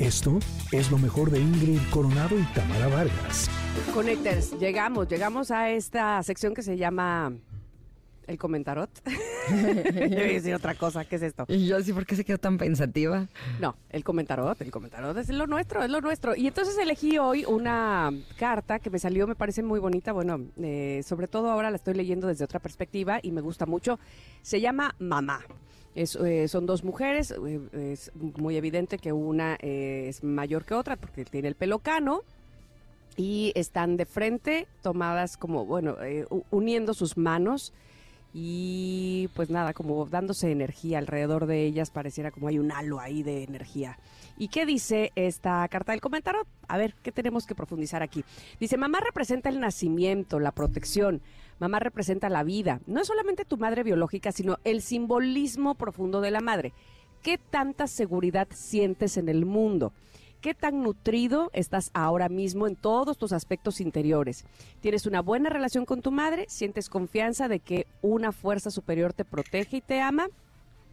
Esto es lo mejor de Ingrid Coronado y Tamara Vargas. Connectors, llegamos, llegamos a esta sección que se llama el comentarot. Yo decir otra cosa, ¿qué es esto? Y yo así, ¿por qué se quedó tan pensativa? No, el comentarot, el comentarot es lo nuestro, es lo nuestro. Y entonces elegí hoy una carta que me salió, me parece muy bonita. Bueno, eh, sobre todo ahora la estoy leyendo desde otra perspectiva y me gusta mucho. Se llama Mamá. Eh, son dos mujeres, eh, es muy evidente que una eh, es mayor que otra porque tiene el pelo cano y están de frente, tomadas como, bueno, eh, uniendo sus manos y pues nada, como dándose energía alrededor de ellas, pareciera como hay un halo ahí de energía. ¿Y qué dice esta carta del comentario? A ver, ¿qué tenemos que profundizar aquí? Dice, mamá representa el nacimiento, la protección, mamá representa la vida. No es solamente tu madre biológica, sino el simbolismo profundo de la madre. ¿Qué tanta seguridad sientes en el mundo? ¿Qué tan nutrido estás ahora mismo en todos tus aspectos interiores? ¿Tienes una buena relación con tu madre? ¿Sientes confianza de que una fuerza superior te protege y te ama?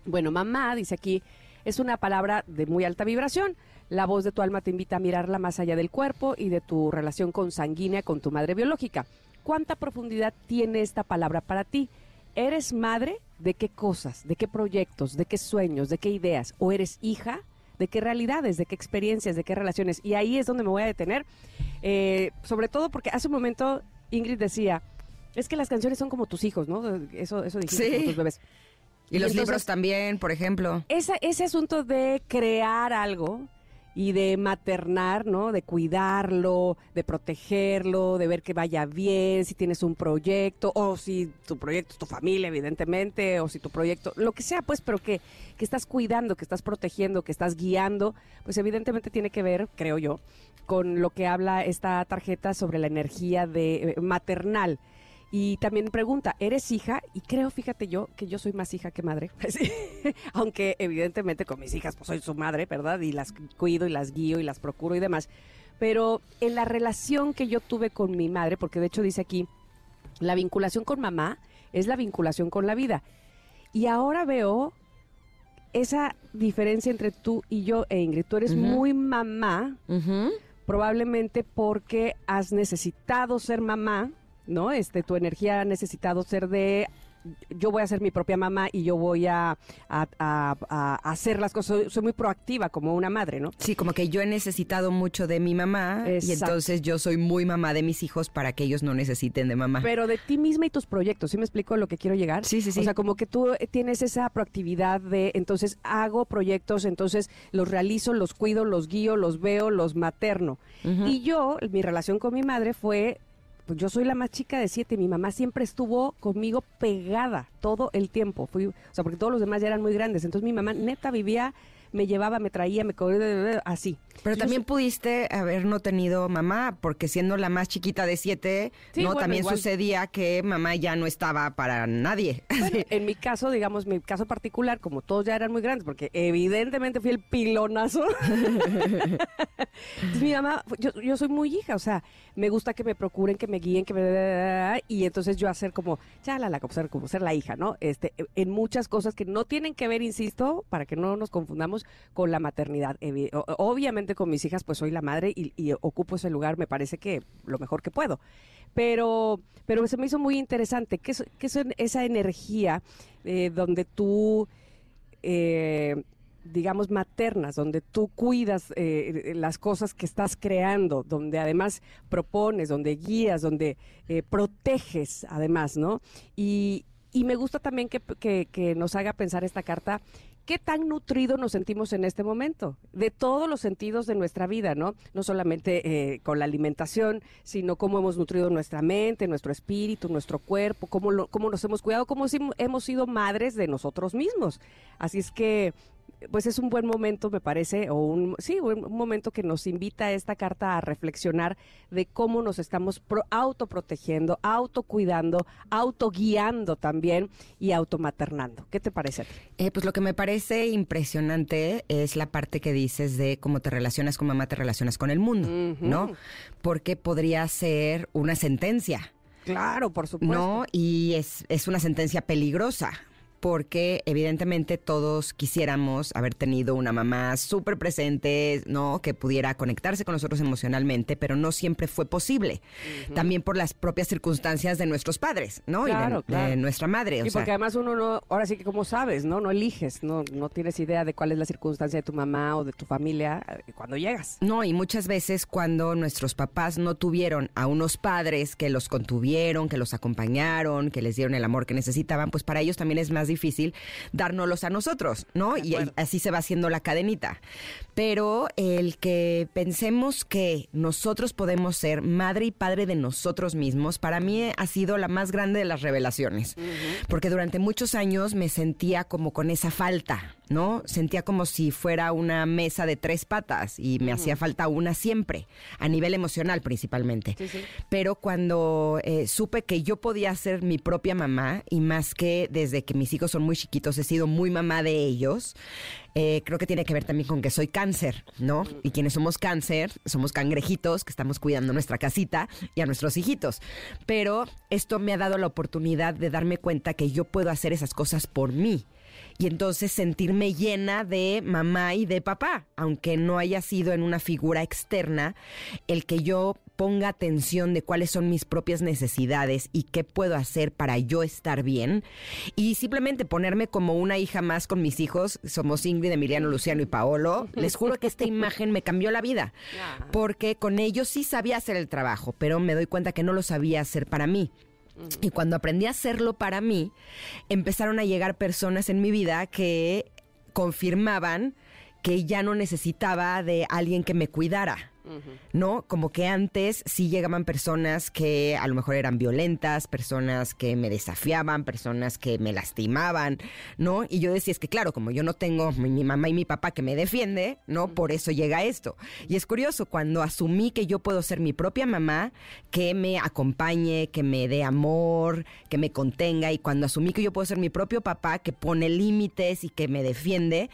Bueno, mamá, dice aquí, es una palabra de muy alta vibración. La voz de tu alma te invita a mirarla más allá del cuerpo y de tu relación consanguínea con tu madre biológica. ¿Cuánta profundidad tiene esta palabra para ti? ¿Eres madre? ¿De qué cosas? ¿De qué proyectos? ¿De qué sueños? ¿De qué ideas? ¿O eres hija? ¿De qué realidades? ¿De qué experiencias? ¿De qué relaciones? Y ahí es donde me voy a detener. Eh, sobre todo porque hace un momento Ingrid decía, es que las canciones son como tus hijos, ¿no? Eso, eso dijiste, Sí. como tus bebés. Y, los entonces- libros también, por ejemplo. Esa- ese asunto de crear algo y de maternar, ¿no? De cuidarlo, de protegerlo, de ver que vaya bien, si tienes un proyecto, o si tu proyecto es tu familia, evidentemente, o si tu proyecto, lo que sea, pues, pero que, que estás cuidando, que estás protegiendo, que estás guiando, pues evidentemente tiene que ver, creo yo, con lo que habla esta tarjeta sobre la energía de eh, maternal. Y también pregunta, ¿eres hija? Y creo, fíjate yo, que yo soy más hija que madre. Aunque evidentemente con mis hijas pues soy su madre, ¿verdad? Y las cuido y las guío y las procuro y demás. Pero en la relación que yo tuve con mi madre, porque de hecho dice aquí, la vinculación con mamá es la vinculación con la vida. Y ahora veo esa diferencia entre tú y yo, e Ingrid. Tú eres Ujú. muy mamá, Ujú. probablemente porque has necesitado ser mamá, ¿no? Este, tu energía ha necesitado ser de yo voy a ser mi propia mamá y yo voy a, a- a- a hacer las cosas. Soy, soy muy proactiva como una madre, ¿no? Sí, como que yo he necesitado mucho de mi mamá y entonces yo soy muy mamá de mis hijos para que ellos no necesiten de mamá. Pero de ti misma y tus proyectos, ¿sí me explico lo que quiero llegar? Sí, sí, sí. O sea, como que tú eh, tienes esa proactividad de, entonces hago proyectos, entonces los realizo, los cuido, los guío, los veo, los materno. Y yo, mi relación con mi madre fue, pues yo soy la más chica de siete, mi mamá siempre estuvo conmigo pegada todo el tiempo. Fui, o sea, porque todos los demás ya eran muy grandes. Entonces mi mamá neta vivía, me llevaba, me traía, me co- así. Pero Yo también pudiste haber no tenido mamá, porque siendo la más chiquita de siete, Sí, no bueno, también igual. sucedía que mamá ya no estaba para nadie. Bueno, en mi caso, digamos, mi caso particular, como todos ya eran muy grandes, porque evidentemente fui el pilonazo. Entonces, mi mamá, yo, yo soy muy hija, o sea, me gusta que me procuren, que me guíen, que me... Y entonces yo hacer como, chalala, como ser, como ser la hija, ¿no? Este, en muchas cosas que no tienen que ver, insisto, para que no nos confundamos con la maternidad. Obviamente con mis hijas, pues soy la madre y, ocupo ese lugar, me parece que lo mejor que puedo pero pero se me hizo muy interesante que es, es esa energía eh, donde tú eh, digamos maternas donde tú cuidas eh, las cosas que estás creando donde además propones donde guías donde proteges además no y y me gusta también que- que nos haga pensar esta carta qué tan nutrido nos sentimos en este momento, de todos los sentidos de nuestra vida, ¿no? No solamente eh, con la alimentación, sino cómo hemos nutrido nuestra mente, nuestro espíritu, nuestro cuerpo, cómo, nos hemos cuidado, cómo si- hemos sido madres de nosotros mismos. Así es que pues es un buen momento, me parece, o un, sí, un un momento que nos invita esta carta a reflexionar de cómo nos estamos pro- autoprotegiendo, autocuidando, autoguiando también y automaternando. ¿Qué te parece? a ti? Eh, pues lo que me parece impresionante es la parte que dices de cómo te relacionas con mamá, te relacionas con el mundo. ¿no? Porque podría ser una sentencia, Claro, por supuesto. ¿no? Y es, es una sentencia peligrosa, porque evidentemente todos quisiéramos haber tenido una mamá súper presente, ¿no? Que pudiera conectarse con nosotros emocionalmente, pero no siempre fue posible. También por las propias circunstancias de nuestros padres, ¿no? Claro, y de, de nuestra madre. Y porque además uno no, ahora sí que como sabes, ¿no? No eliges, no, no tienes idea de cuál es la circunstancia de tu mamá o de tu familia eh, cuando llegas. No, y muchas veces cuando nuestros papás no tuvieron a unos padres que los contuvieron, que los acompañaron, que les dieron el amor que necesitaban, pues para ellos también es más difícil dárnoslos a nosotros, ¿no? Y, y así se va haciendo la cadenita. Pero el que pensemos que nosotros podemos ser madre y padre de nosotros mismos, para mí ha sido la más grande de las revelaciones. Porque durante muchos años me sentía como con esa falta, ¿no? Sentía como si fuera una mesa de tres patas y me hacía falta una siempre, a nivel emocional principalmente. Sí, sí. Pero cuando eh, supe que yo podía ser mi propia mamá, y más que desde que mis hijos son muy chiquitos he sido muy mamá de ellos, eh, creo que tiene que ver también con que soy cáncer, ¿no? Y quienes somos cáncer, somos cangrejitos que estamos cuidando nuestra casita y a nuestros hijitos. Pero esto me ha dado la oportunidad de darme cuenta que yo puedo hacer esas cosas por mí y entonces sentirme llena de mamá y de papá, aunque no haya sido en una figura externa, el que yo ponga atención de cuáles son mis propias necesidades y qué puedo hacer para yo estar bien y simplemente ponerme como una hija más con mis hijos, somos Ingrid, Emiliano, Luciano y Paolo, les juro que esta imagen me cambió la vida, porque con ellos sí sabía hacer el trabajo, pero me doy cuenta que no lo sabía hacer para mí. Y cuando aprendí a hacerlo para mí, empezaron a llegar personas en mi vida que confirmaban que ya no necesitaba de alguien que me cuidara. ¿No? Como que antes sí llegaban personas que a lo mejor eran violentas, personas que me desafiaban, personas que me lastimaban, ¿no? Y yo decía, es que claro, como yo no tengo mi, mi mamá y mi papá que me defiende, ¿no? Por eso llega esto. Y es curioso, cuando asumí que yo puedo ser mi propia mamá, que me acompañe, que me dé amor, que me contenga, y cuando asumí que yo puedo ser mi propio papá, que pone límites y que me defiende,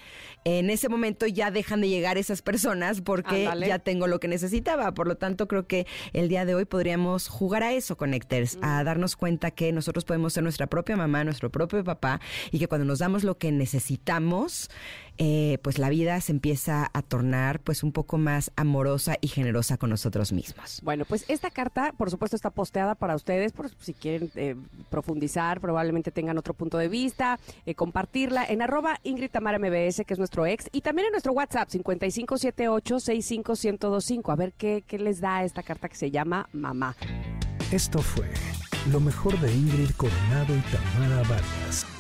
en ese momento ya dejan de llegar esas personas porque ya tengo lo que necesitaba. Por lo tanto, creo que el día de hoy podríamos jugar a eso, Connectors, a darnos cuenta que nosotros podemos ser nuestra propia mamá, nuestro propio papá, y que cuando nos damos lo que necesitamos, eh, pues la vida se empieza a tornar pues un poco más amorosa y generosa con nosotros mismos. Bueno, pues esta carta, por supuesto, está posteada para ustedes, por si quieren eh, profundizar, probablemente tengan otro punto de vista, eh, compartirla en arroba Ingrid Tamara MBS, que es nuestro ex, y también en nuestro WhatsApp, 5578-65125. A ver qué, qué les da esta carta que se llama Mamá. Esto fue lo mejor de Ingrid Coronado y Tamara Vargas.